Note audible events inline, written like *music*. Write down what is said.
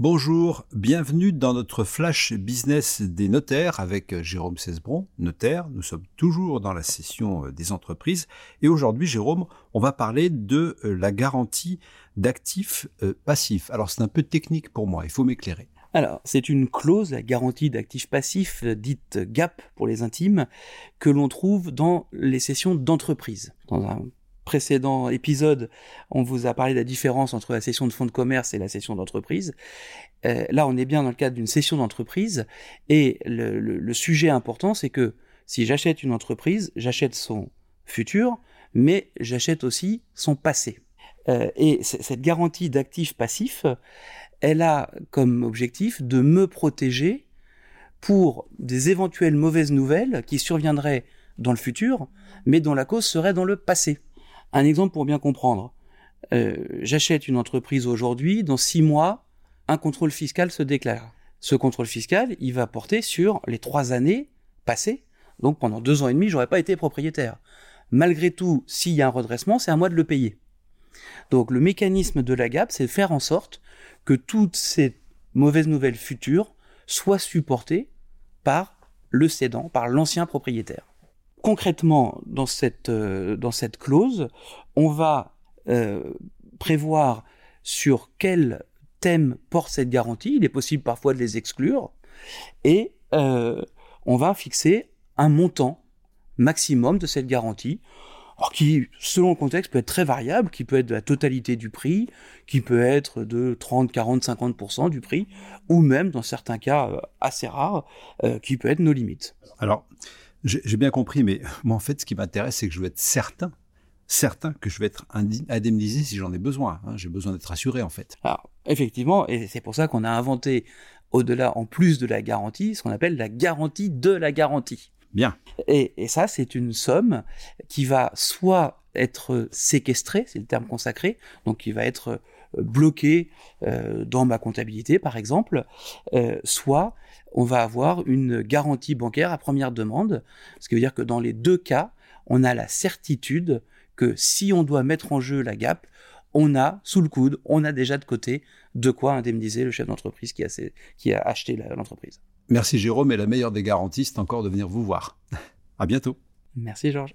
Bonjour, bienvenue dans notre flash business des notaires avec Jérôme Cesbron, notaire. Nous sommes toujours dans la session euh, des entreprises et aujourd'hui, Jérôme, on va parler de euh, la garantie d'actifs euh, passifs. Alors c'est un peu technique pour moi, il faut m'éclairer. Alors, c'est une clause, la garantie d'actifs passifs, dite GAP pour les intimes, que l'on trouve dans les sessions d'entreprise. Précédent épisode, on vous a parlé de la différence entre la session de fonds de commerce et la session d'entreprise. Euh, là, on est bien dans le cadre d'une session d'entreprise. Et le, sujet important, c'est que si j'achète une entreprise, j'achète son futur, mais j'achète aussi son passé. Euh, et cette garantie d'actifs passifs, elle a comme objectif de me protéger pour des éventuelles mauvaises nouvelles qui surviendraient dans le futur, mais dont la cause serait dans le passé. Un exemple pour bien comprendre. Euh, j'achète une entreprise aujourd'hui, dans six mois, un contrôle fiscal se déclare. Ce contrôle fiscal, il va porter sur les trois années passées. Donc pendant deux ans et demi, j'aurais pas été propriétaire. Malgré tout, s'il y a un redressement, c'est à moi de le payer. Donc le mécanisme de la GAP, c'est de faire en sorte que toutes ces mauvaises nouvelles futures soient supportées par le cédant, par l'ancien propriétaire concrètement, dans cette, euh, dans cette clause, on va euh, prévoir sur quel thème porte cette garantie. Il est possible parfois de les exclure. Et euh, on va fixer un montant maximum de cette garantie, qui, selon le contexte, peut être très variable, qui peut être de la totalité du prix, qui peut être de 30, 40, 50% du prix, ou même, dans certains cas assez rares, qui peut être nos limites. Alors, j'ai bien compris, mais *laughs* moi, en fait, ce qui m'intéresse, c'est que je veux être certain, certain que je vais être indemnisé si j'en ai besoin. Hein. J'ai besoin d'être assuré, en fait. Alors, effectivement, et c'est pour ça qu'on a inventé, au-delà, en plus de la garantie, ce qu'on appelle la garantie de la garantie. Bien. Et, et ça, c'est une somme qui va soit être séquestrée, c'est le terme consacré, donc qui va être euh, bloquée euh, dans ma comptabilité, par exemple, euh, soit on va avoir une garantie bancaire à première demande, ce qui veut dire que dans les deux cas, on a la certitude que si on doit mettre en jeu la GAP, on a sous le coude, on a déjà de côté de quoi indemniser le chef d'entreprise qui a, qui a acheté l'entreprise. Merci Jérôme, et la meilleure des garanties, c'est encore de venir vous voir. *laughs* à bientôt. Merci Georges.